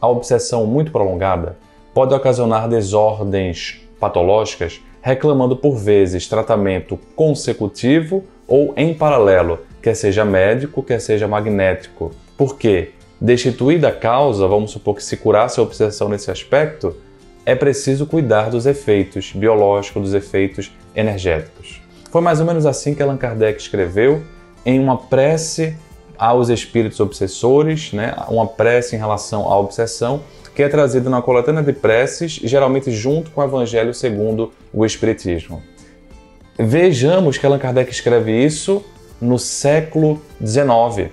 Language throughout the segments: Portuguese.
A obsessão muito prolongada pode ocasionar desordens patológicas, reclamando por vezes tratamento consecutivo ou em paralelo, quer seja médico, quer seja magnético. Por quê? Destituída a causa, vamos supor que se curasse a obsessão nesse aspecto, é preciso cuidar dos efeitos biológicos, dos efeitos energéticos. Foi mais ou menos assim que Allan Kardec escreveu em uma prece aos espíritos obsessores, né? uma prece em relação à obsessão, que é trazida na coletânea de preces, geralmente junto com o Evangelho segundo o Espiritismo. Vejamos que Allan Kardec escreve isso no século XIX,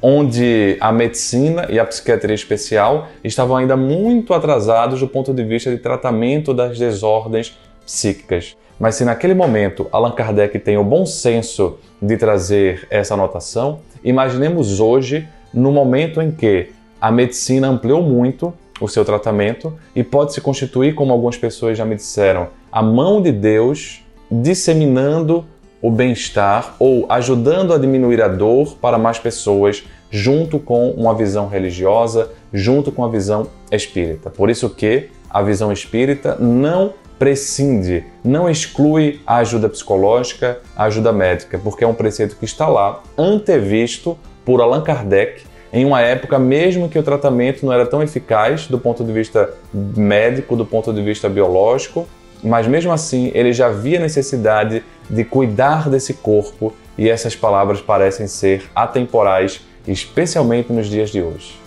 onde a medicina e a psiquiatria especial estavam ainda muito atrasados do ponto de vista de tratamento das desordens psíquicas. Mas se naquele momento Allan Kardec tem o bom senso de trazer essa anotação, imaginemos hoje no momento em que a medicina ampliou muito o seu tratamento e pode se constituir, como algumas pessoas já me disseram, a mão de Deus disseminando o bem-estar ou ajudando a diminuir a dor para mais pessoas, junto com uma visão religiosa, junto com a visão espírita. Por isso que a visão espírita não prescinde, não exclui a ajuda psicológica, a ajuda médica, porque é um preceito que está lá, antevisto por Allan Kardec, em uma época mesmo que o tratamento não era tão eficaz do ponto de vista médico, do ponto de vista biológico, mas mesmo assim ele já via necessidade de cuidar desse corpo e essas palavras parecem ser atemporais, especialmente nos dias de hoje.